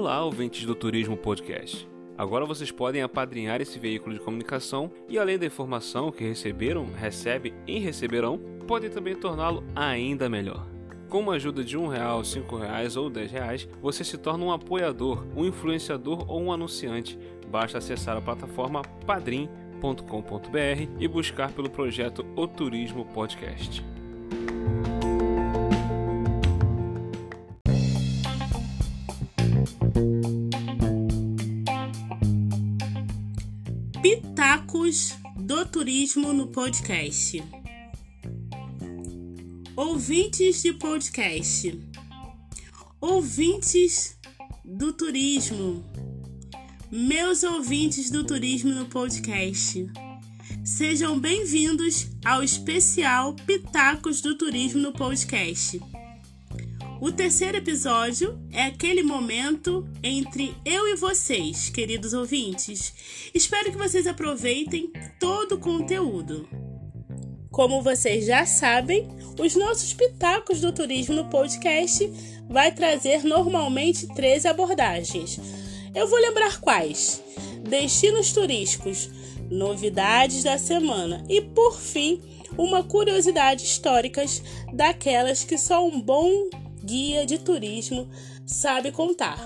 Olá, ouvintes do Turismo Podcast. Agora vocês podem apadrinhar esse veículo de comunicação e, além da informação que receberam, recebem e receberão, podem também torná-lo ainda melhor. Com uma ajuda de um real, cinco reais ou dez reais, você se torna um apoiador, um influenciador ou um anunciante. Basta acessar a plataforma padrim.com.br e buscar pelo projeto O Turismo Podcast. Pitacos do Turismo no podcast. Ouvintes de podcast, ouvintes do turismo, meus ouvintes do turismo no podcast, sejam bem-vindos ao especial Pitacos do Turismo no podcast. O terceiro episódio é aquele momento entre eu e vocês, queridos ouvintes. Espero que vocês aproveitem todo o conteúdo. Como vocês já sabem, os nossos pitacos do turismo no podcast vai trazer normalmente três abordagens. Eu vou lembrar quais: destinos turísticos, novidades da semana e, por fim, uma curiosidade históricas daquelas que só um bom guia de turismo sabe contar.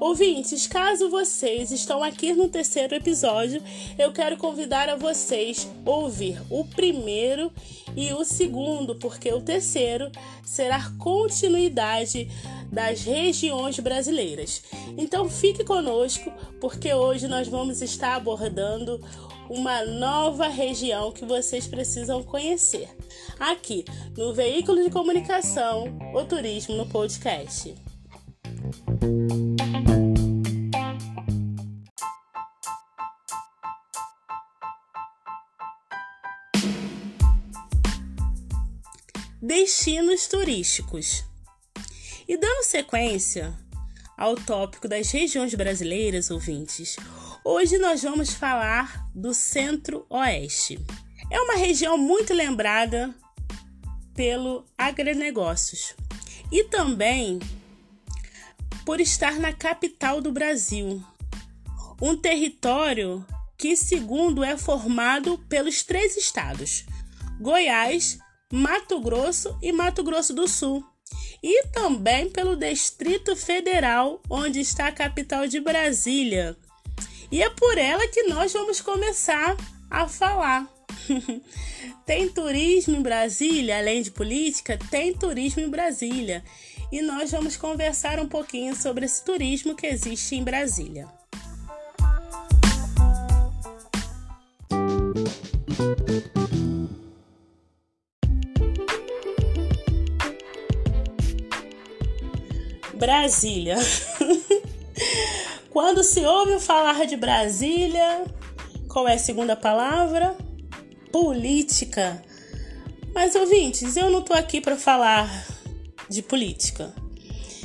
Ouvintes, caso vocês estão aqui no terceiro episódio, eu quero convidar a vocês ouvir o primeiro e o segundo, porque o terceiro será continuidade das regiões brasileiras. Então fique conosco, porque hoje nós vamos estar abordando uma nova região que vocês precisam conhecer. Aqui no veículo de comunicação, o turismo no podcast. Destinos turísticos. E dando sequência ao tópico das regiões brasileiras, ouvintes, hoje nós vamos falar do Centro-Oeste. É uma região muito lembrada pelo agronegócios e também por estar na capital do Brasil, um território que, segundo, é formado pelos três estados: Goiás, Mato Grosso e Mato Grosso do Sul, e também pelo Distrito Federal, onde está a capital de Brasília. E é por ela que nós vamos começar a falar. tem turismo em Brasília, além de política, tem turismo em Brasília. E nós vamos conversar um pouquinho sobre esse turismo que existe em Brasília. Brasília. Quando se ouve falar de Brasília, qual é a segunda palavra? Política. Mas ouvintes, eu não tô aqui para falar de política.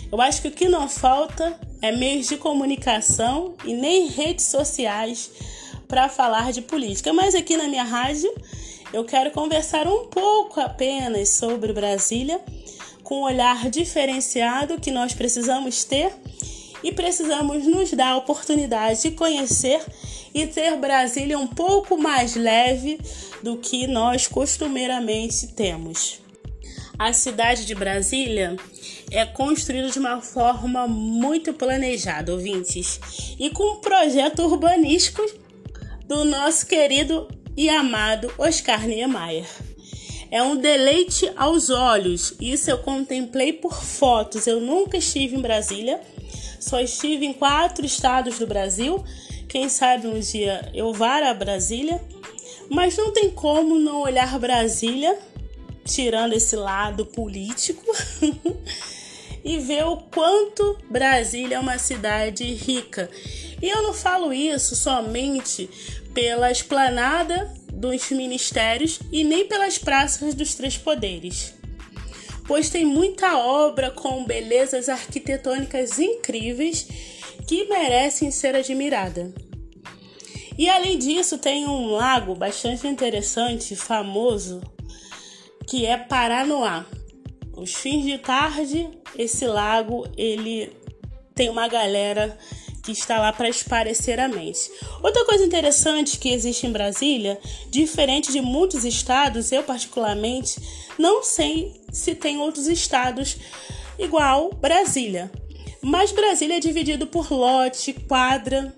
Eu acho que o que não falta é meios de comunicação e nem redes sociais para falar de política. Mas aqui na minha rádio eu quero conversar um pouco apenas sobre Brasília com um olhar diferenciado que nós precisamos ter e precisamos nos dar a oportunidade de conhecer e ter Brasília um pouco mais leve do que nós costumeiramente temos. A cidade de Brasília é construída de uma forma muito planejada, ouvintes, e com um projeto urbanístico do nosso querido e amado Oscar Niemeyer. É um deleite aos olhos. Isso eu contemplei por fotos. Eu nunca estive em Brasília, só estive em quatro estados do Brasil. Quem sabe um dia eu vá a Brasília, mas não tem como não olhar Brasília, tirando esse lado político, e ver o quanto Brasília é uma cidade rica. E eu não falo isso somente pela esplanada dos ministérios e nem pelas praças dos três poderes, pois tem muita obra com belezas arquitetônicas incríveis que merecem ser admirada. E além disso, tem um lago bastante interessante, famoso, que é Paranoá. Os fins de tarde, esse lago ele tem uma galera que está lá para esparecer a mente. Outra coisa interessante que existe em Brasília, diferente de muitos estados, eu particularmente não sei se tem outros estados igual Brasília. Mas Brasília é dividido por lote, quadra.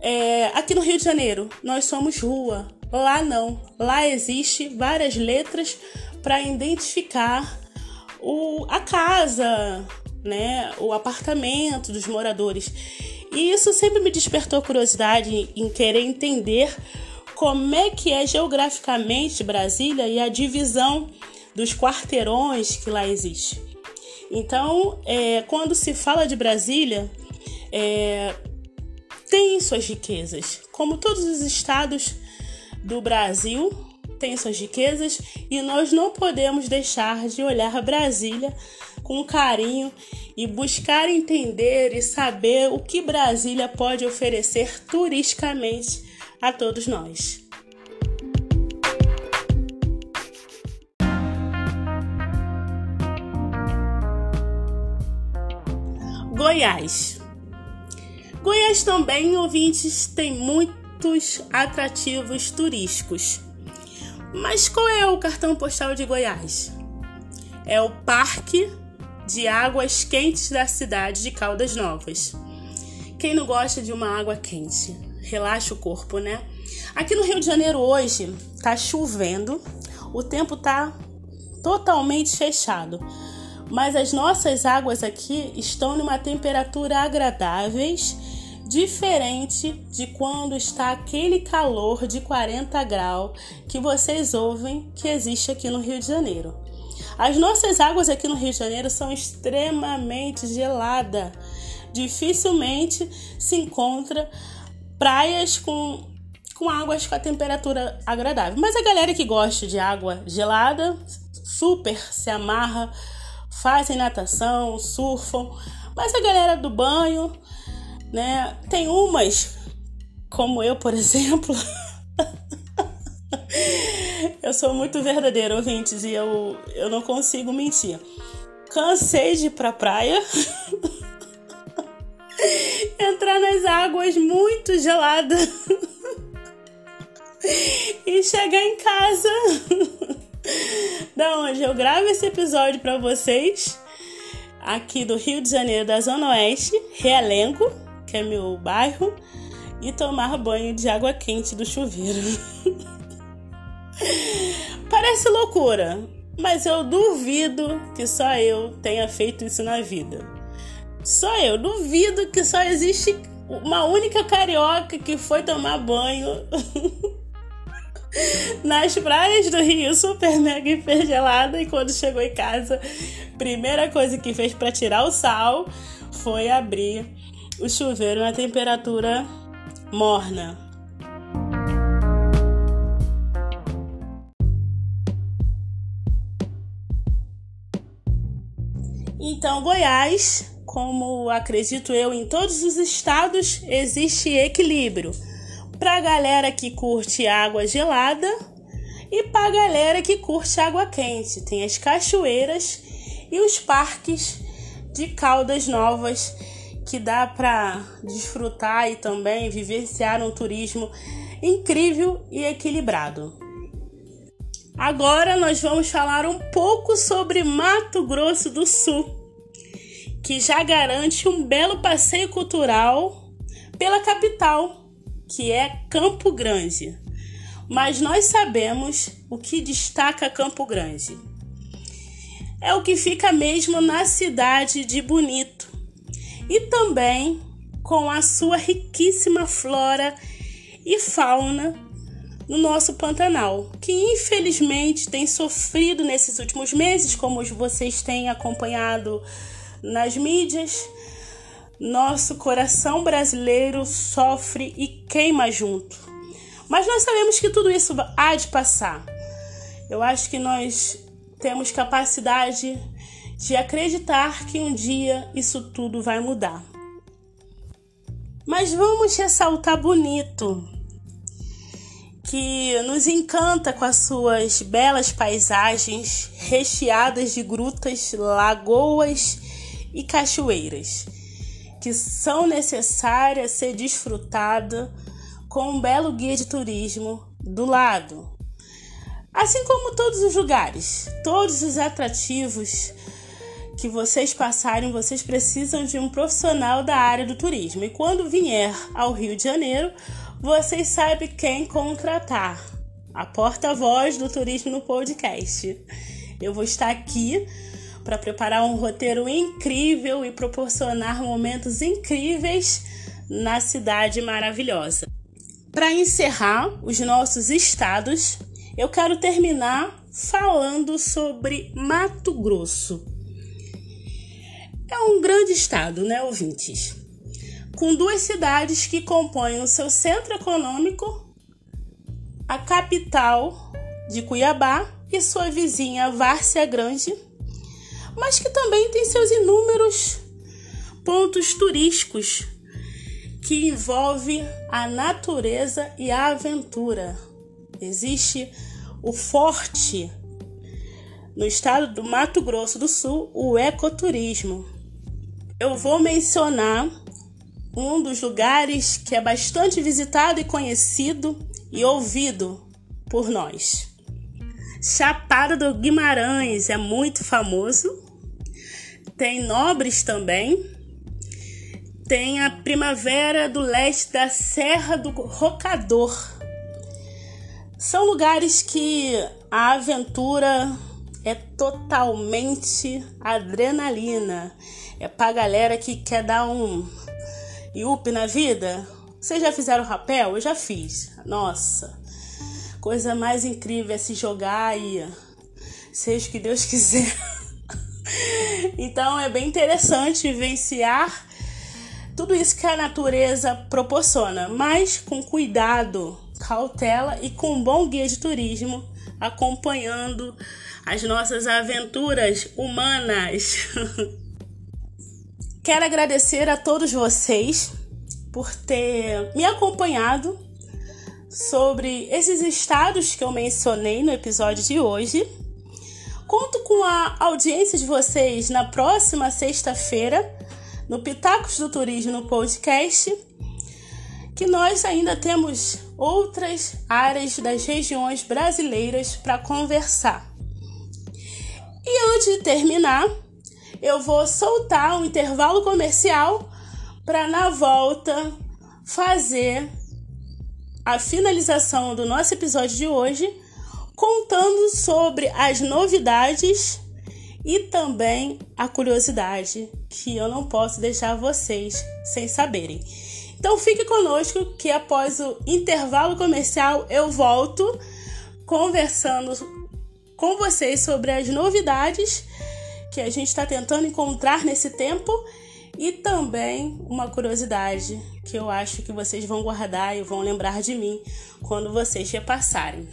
É, aqui no Rio de Janeiro, nós somos rua. Lá não. Lá existe várias letras para identificar o, a casa, né, o apartamento dos moradores. E isso sempre me despertou curiosidade em querer entender como é que é geograficamente Brasília e a divisão dos quarteirões que lá existe. Então, é, quando se fala de Brasília, é, tem suas riquezas, como todos os estados do Brasil têm suas riquezas, e nós não podemos deixar de olhar Brasília com carinho e buscar entender e saber o que Brasília pode oferecer turisticamente a todos nós. Goiás. Goiás também, ouvintes, tem muitos atrativos turísticos. Mas qual é o cartão postal de Goiás? É o Parque de águas quentes da cidade de Caldas Novas. Quem não gosta de uma água quente? Relaxa o corpo, né? Aqui no Rio de Janeiro hoje tá chovendo, o tempo tá totalmente fechado. Mas as nossas águas aqui estão numa temperatura agradáveis, diferente de quando está aquele calor de 40 graus que vocês ouvem que existe aqui no Rio de Janeiro. As nossas águas aqui no Rio de Janeiro são extremamente geladas. Dificilmente se encontra praias com, com águas com a temperatura agradável. Mas a galera que gosta de água gelada super se amarra, fazem natação, surfam. Mas a galera do banho, né, tem umas como eu, por exemplo, eu sou muito verdadeira, ouvintes, e eu, eu não consigo mentir. Cansei de ir pra praia. Entrar nas águas muito geladas. e chegar em casa. da onde eu gravo esse episódio para vocês. Aqui do Rio de Janeiro, da Zona Oeste, Realengo, que é meu bairro, e tomar banho de água quente do chuveiro. Parece loucura, mas eu duvido que só eu tenha feito isso na vida. Só eu duvido que só existe uma única carioca que foi tomar banho nas praias do Rio, super mega hipergelada, e quando chegou em casa, primeira coisa que fez para tirar o sal foi abrir o chuveiro na temperatura morna. Então, Goiás, como acredito eu, em todos os estados existe equilíbrio. Para a galera que curte água gelada e para a galera que curte água quente. Tem as cachoeiras e os parques de Caldas Novas que dá para desfrutar e também vivenciar um turismo incrível e equilibrado. Agora nós vamos falar um pouco sobre Mato Grosso do Sul, que já garante um belo passeio cultural pela capital, que é Campo Grande. Mas nós sabemos o que destaca Campo Grande. É o que fica mesmo na cidade de Bonito e também com a sua riquíssima flora e fauna no nosso Pantanal, que infelizmente tem sofrido nesses últimos meses, como vocês têm acompanhado nas mídias. Nosso coração brasileiro sofre e queima junto. Mas nós sabemos que tudo isso há de passar. Eu acho que nós temos capacidade de acreditar que um dia isso tudo vai mudar. Mas vamos ressaltar bonito que nos encanta com as suas belas paisagens recheadas de grutas, lagoas e cachoeiras. que são necessárias ser desfrutadas com um belo guia de turismo do lado. Assim como todos os lugares, todos os atrativos que vocês passarem, vocês precisam de um profissional da área do turismo. E quando vier ao Rio de Janeiro, vocês sabem quem contratar. A porta-voz do turismo no podcast. Eu vou estar aqui para preparar um roteiro incrível e proporcionar momentos incríveis na cidade maravilhosa. Para encerrar os nossos estados, eu quero terminar falando sobre Mato Grosso. É um grande estado, né, ouvintes? Com duas cidades que compõem o seu centro econômico, a capital de Cuiabá e sua vizinha Várzea Grande, mas que também tem seus inúmeros pontos turísticos que envolve a natureza e a aventura. Existe o forte no estado do Mato Grosso do Sul, o ecoturismo. Eu vou mencionar um dos lugares que é bastante visitado e conhecido e ouvido por nós. Chapada do Guimarães é muito famoso. Tem Nobres também, tem a primavera do leste da Serra do Rocador. São lugares que a aventura é totalmente adrenalina. É pra galera que quer dar um yup na vida. Vocês já fizeram rapel? Eu já fiz. Nossa, coisa mais incrível é se jogar e seja o que Deus quiser. Então é bem interessante vivenciar tudo isso que a natureza proporciona, mas com cuidado, cautela e com um bom guia de turismo acompanhando as nossas aventuras humanas. Quero agradecer a todos vocês por ter me acompanhado sobre esses estados que eu mencionei no episódio de hoje. Conto com a audiência de vocês na próxima sexta-feira no Pitacos do Turismo no podcast, que nós ainda temos outras áreas das regiões brasileiras para conversar. E antes de terminar, eu vou soltar um intervalo comercial para na volta fazer a finalização do nosso episódio de hoje, contando sobre as novidades e também a curiosidade que eu não posso deixar vocês sem saberem. Então fique conosco que após o intervalo comercial eu volto conversando com vocês sobre as novidades que a gente está tentando encontrar nesse tempo e também uma curiosidade que eu acho que vocês vão guardar e vão lembrar de mim quando vocês repassarem.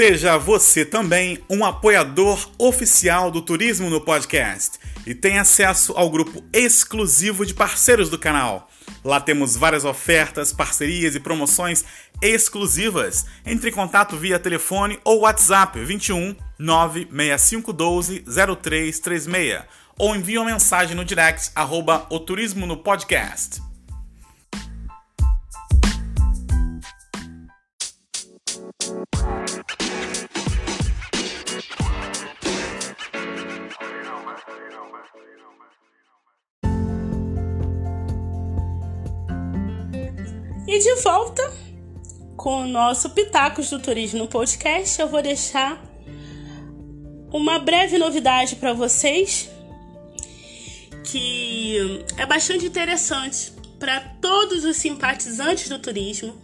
Seja você também um apoiador oficial do Turismo no Podcast e tenha acesso ao grupo exclusivo de parceiros do canal. Lá temos várias ofertas, parcerias e promoções exclusivas. Entre em contato via telefone ou WhatsApp 21 96512 0336 ou envie uma mensagem no direct arroba o Turismo no Podcast. E de volta com o nosso Pitacos do Turismo podcast, eu vou deixar uma breve novidade para vocês que é bastante interessante para todos os simpatizantes do turismo,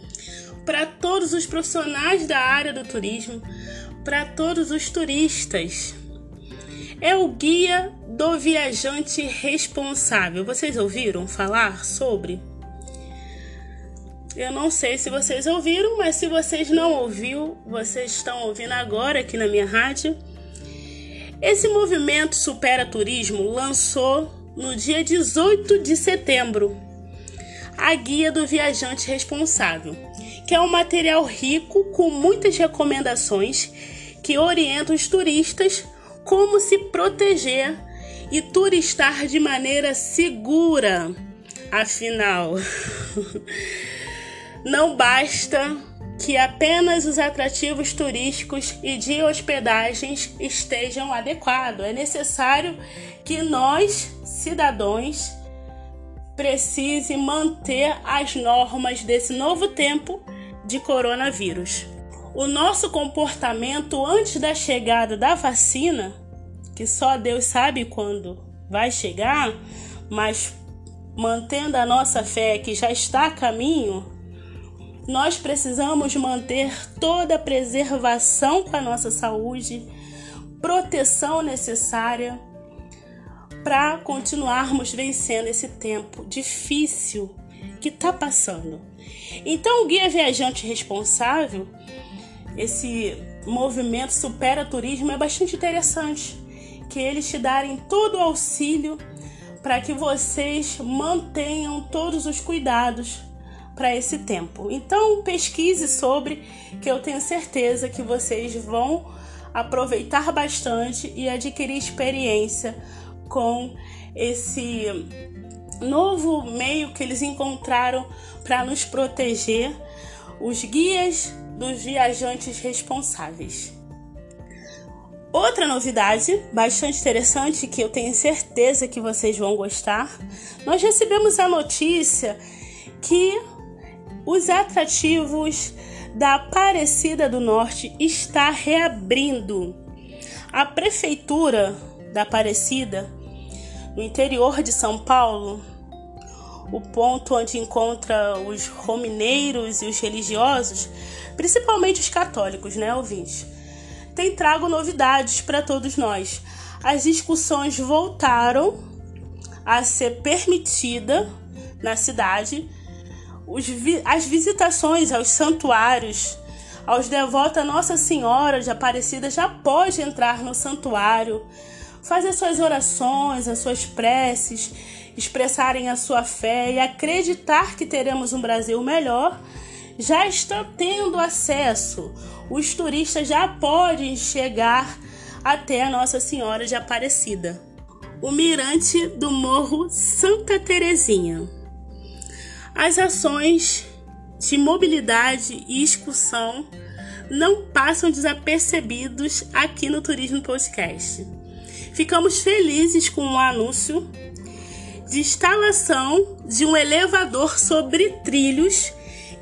para todos os profissionais da área do turismo, para todos os turistas. É o Guia do Viajante Responsável. Vocês ouviram falar sobre? Eu não sei se vocês ouviram, mas se vocês não ouviram, vocês estão ouvindo agora aqui na minha rádio. Esse movimento Supera Turismo lançou no dia 18 de setembro a Guia do Viajante Responsável, que é um material rico com muitas recomendações que orientam os turistas como se proteger e turistar de maneira segura. Afinal, não basta que apenas os atrativos turísticos e de hospedagens estejam adequados. É necessário que nós, cidadãos, precise manter as normas desse novo tempo de coronavírus. O nosso comportamento antes da chegada da vacina, que só Deus sabe quando vai chegar, mas mantendo a nossa fé que já está a caminho, nós precisamos manter toda a preservação com a nossa saúde, proteção necessária para continuarmos vencendo esse tempo difícil que está passando. Então, o Guia Viajante Responsável, esse movimento Supera Turismo, é bastante interessante, que eles te darem todo o auxílio para que vocês mantenham todos os cuidados para esse tempo. Então, pesquise sobre, que eu tenho certeza que vocês vão aproveitar bastante e adquirir experiência com esse novo meio que eles encontraram para nos proteger, os guias dos viajantes responsáveis. Outra novidade bastante interessante que eu tenho certeza que vocês vão gostar, nós recebemos a notícia que os atrativos da Aparecida do Norte está reabrindo. A prefeitura da Aparecida no interior de São Paulo, o ponto onde encontra os romineiros e os religiosos, principalmente os católicos, né, ouvintes? Tem trago novidades para todos nós. As discussões voltaram a ser permitida na cidade. Os, as visitações aos santuários, aos devotos a Nossa Senhora de Aparecida já pode entrar no santuário fazer suas orações, as suas preces, expressarem a sua fé e acreditar que teremos um Brasil melhor, já estão tendo acesso. Os turistas já podem chegar até a Nossa Senhora de Aparecida. O mirante do Morro Santa Terezinha. As ações de mobilidade e excursão não passam desapercebidos aqui no Turismo Podcast. Ficamos felizes com o anúncio de instalação de um elevador sobre trilhos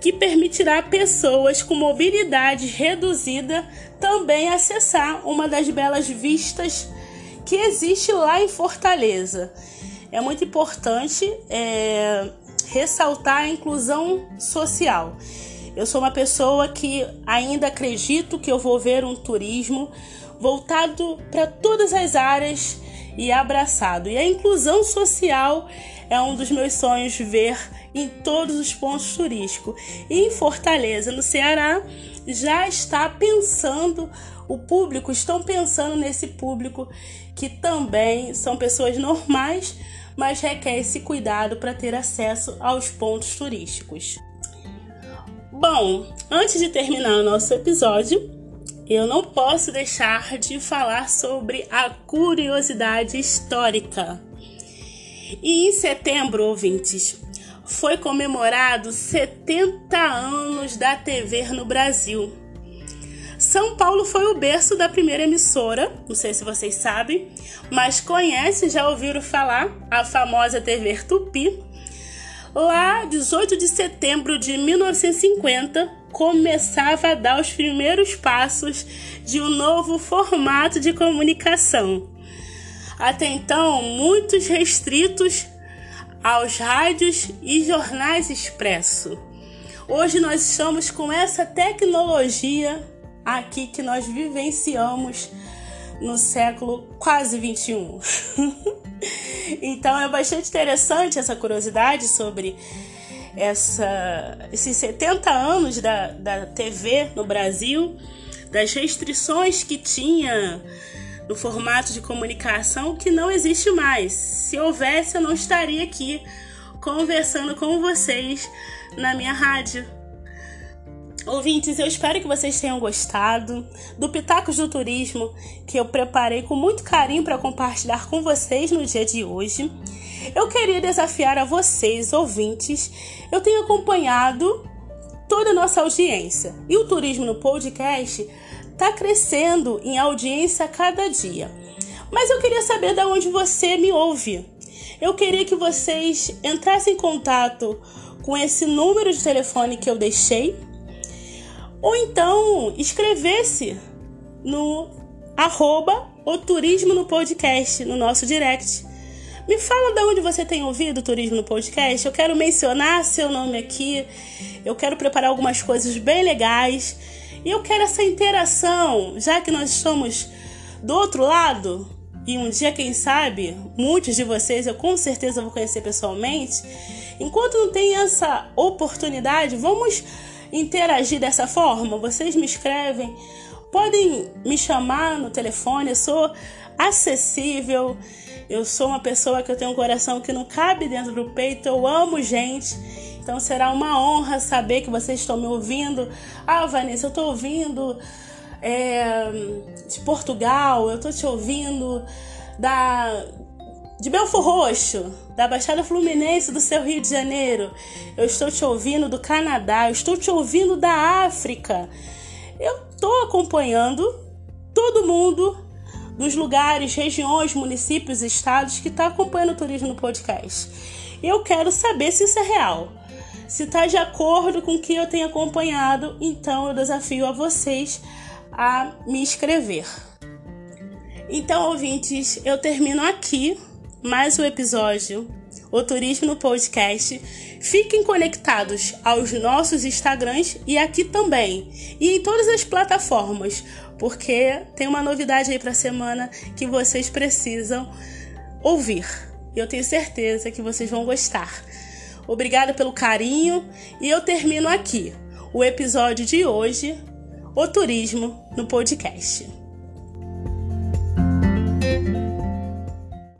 que permitirá pessoas com mobilidade reduzida também acessar uma das belas vistas que existe lá em Fortaleza. É muito importante é, ressaltar a inclusão social. Eu sou uma pessoa que ainda acredito que eu vou ver um turismo voltado para todas as áreas e abraçado. E a inclusão social é um dos meus sonhos ver em todos os pontos turísticos. E em Fortaleza, no Ceará, já está pensando, o público estão pensando nesse público que também são pessoas normais, mas requer esse cuidado para ter acesso aos pontos turísticos. Bom, antes de terminar o nosso episódio, eu não posso deixar de falar sobre a curiosidade histórica. E em setembro, ouvintes, foi comemorado 70 anos da TV no Brasil. São Paulo foi o berço da primeira emissora, não sei se vocês sabem, mas conhece, já ouviram falar, a famosa TV Tupi. Lá, 18 de setembro de 1950, começava a dar os primeiros passos de um novo formato de comunicação. Até então, muitos restritos aos rádios e jornais expresso. Hoje nós estamos com essa tecnologia aqui que nós vivenciamos no século quase 21. então é bastante interessante essa curiosidade sobre essa, esses 70 anos da, da TV no Brasil, das restrições que tinha no formato de comunicação que não existe mais. Se houvesse, eu não estaria aqui conversando com vocês na minha rádio. Ouvintes, eu espero que vocês tenham gostado do Pitacos do Turismo que eu preparei com muito carinho para compartilhar com vocês no dia de hoje. Eu queria desafiar a vocês, ouvintes. Eu tenho acompanhado toda a nossa audiência e o Turismo no Podcast está crescendo em audiência a cada dia. Mas eu queria saber de onde você me ouve. Eu queria que vocês entrassem em contato com esse número de telefone que eu deixei, ou então escrevesse no arroba o turismo no podcast, no nosso direct. Me fala de onde você tem ouvido o Turismo no Podcast. Eu quero mencionar seu nome aqui. Eu quero preparar algumas coisas bem legais. E eu quero essa interação, já que nós estamos do outro lado. E um dia, quem sabe, muitos de vocês eu com certeza vou conhecer pessoalmente. Enquanto não tem essa oportunidade, vamos interagir dessa forma. Vocês me escrevem, podem me chamar no telefone, eu sou acessível. Eu sou uma pessoa que eu tenho um coração que não cabe dentro do peito, eu amo gente. Então será uma honra saber que vocês estão me ouvindo. Ah, Vanessa, eu estou ouvindo é, de Portugal, eu estou te ouvindo da de Belfor Roxo, da Baixada Fluminense do seu Rio de Janeiro. Eu estou te ouvindo do Canadá, eu estou te ouvindo da África. Eu estou acompanhando todo mundo dos lugares, regiões, municípios, estados que está acompanhando o turismo no podcast. Eu quero saber se isso é real. Se está de acordo com o que eu tenho acompanhado, então eu desafio a vocês a me escrever. Então, ouvintes, eu termino aqui mais um episódio, o Turismo no Podcast. Fiquem conectados aos nossos Instagrams e aqui também, e em todas as plataformas, porque tem uma novidade aí para a semana que vocês precisam ouvir. Eu tenho certeza que vocês vão gostar. Obrigada pelo carinho e eu termino aqui o episódio de hoje, o turismo no podcast.